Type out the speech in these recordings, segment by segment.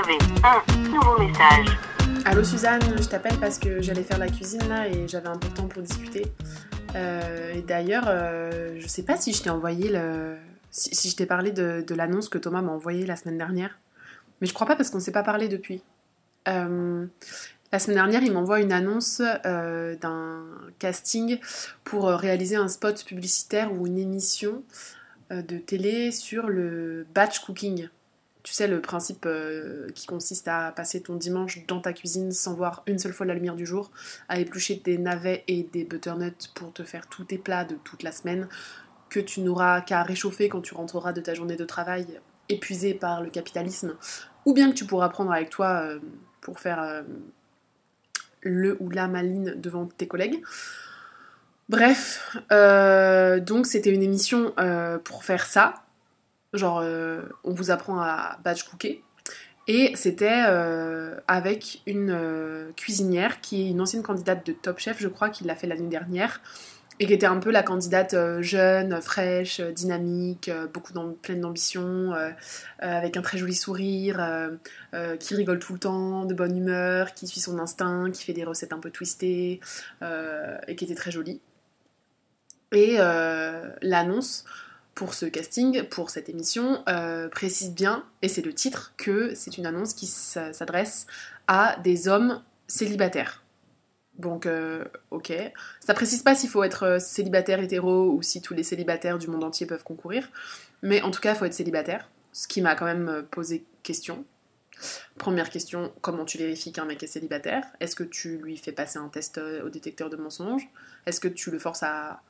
un nouveau message. Allô Suzanne, je t'appelle parce que j'allais faire la cuisine là et j'avais un peu de temps pour discuter. Euh, et d'ailleurs, euh, je sais pas si je t'ai envoyé le. Si, je t'ai parlé de, l'annonce que Thomas m'a envoyée la semaine dernière. Mais je crois pas parce qu'on s'est pas parlé depuis. Euh, la semaine dernière, il m'envoie une annonce euh, d'un casting pour réaliser un spot publicitaire ou une émission de télé sur le batch cooking. Tu sais, le principe euh, qui consiste à passer ton dimanche dans ta cuisine sans voir une seule fois la lumière du jour, à éplucher des navets et des butternuts pour te faire tous tes plats de toute la semaine, que tu n'auras qu'à réchauffer quand tu rentreras de ta journée de travail épuisé par le capitalisme, ou bien que tu pourras prendre avec toi euh, pour faire euh, le ou la maline devant tes collègues. Bref, donc c'était une émission pour faire ça. Genre, euh, on vous apprend à batch cooker. Et c'était euh, avec une euh, cuisinière qui est une ancienne candidate de Top Chef, je crois, qui l'a fait l'année dernière. Et qui était un peu la candidate jeune, fraîche, dynamique, beaucoup pleine d'ambition, avec un très joli sourire, qui rigole tout le temps, de bonne humeur, qui suit son instinct, qui fait des recettes un peu twistées, et qui était très jolie. Et l'annonce pour ce casting, pour cette émission, euh, précise bien, et c'est le titre, que c'est une annonce qui s'adresse à des hommes célibataires. Donc, euh, ok. Ça précise pas s'il faut être euh, célibataire hétéro ou si tous les célibataires du monde entier peuvent concourir. Mais en tout cas, il faut être célibataire. Ce qui m'a quand même posé question. Première question, comment tu vérifies qu'un mec est célibataire? Est-ce que tu lui fais passer un test au détecteur de mensonges? Est-ce que tu le forces à,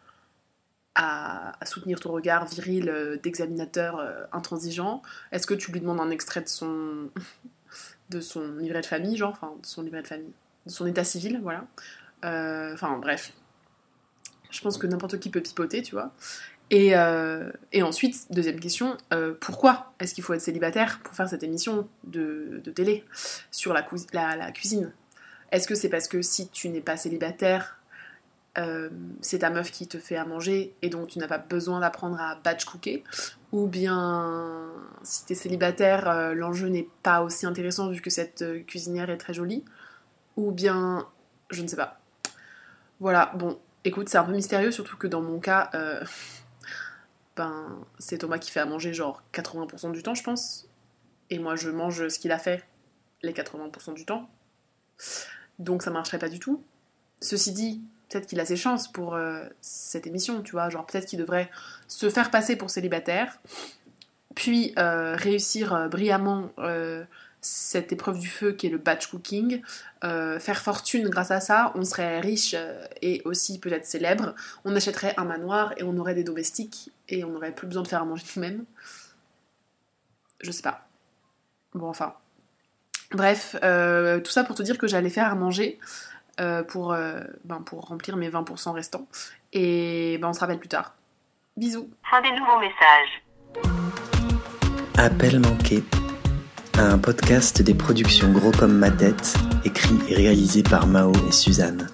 à, soutenir ton regard viril euh, d'examinateur euh, intransigeant Est-ce que tu lui demandes un extrait de son, de son livret de famille, genre, enfin, de son livret de famille, de son état civil, voilà. Euh, Enfin, bref. Je pense que n'importe qui peut pipoter, tu vois. Et, et ensuite, deuxième question, pourquoi est-ce qu'il faut être célibataire pour faire cette émission de, de télé sur la cuisine? Est-ce que c'est parce que si tu n'es pas célibataire, euh, c'est ta meuf qui te fait à manger et donc tu n'as pas besoin d'apprendre à batch cooker Ou bien, si tu célibataire, euh, l'enjeu n'est pas aussi intéressant vu que cette euh, cuisinière est très jolie Ou bien, je ne sais pas. Voilà, bon, écoute, c'est un peu mystérieux, surtout que dans mon cas, ben, c'est Thomas qui fait à manger genre 80% du temps, je pense. Et moi, je mange ce qu'il a fait les 80% du temps. Donc ça marcherait pas du tout. Ceci dit, peut-être qu'il a ses chances pour euh, cette émission, tu vois. Genre, peut-être qu'il devrait se faire passer pour célibataire, puis euh, réussir euh, brillamment cette épreuve du feu qui est le batch cooking, faire fortune grâce à ça, on serait riche et aussi peut-être célèbre, on achèterait un manoir et on aurait des domestiques et on n'aurait plus besoin de faire à manger nous-mêmes. Je sais pas. Bon, enfin. Bref, tout ça pour te dire que j'allais faire à manger euh, pour, euh, ben, pour remplir mes 20% restants. Et ben, on se rappelle plus tard. Bisous. Fin des nouveaux messages. Appel manqué. Un podcast des productions Gros comme ma tête, écrit et réalisé par Mao et Suzanne.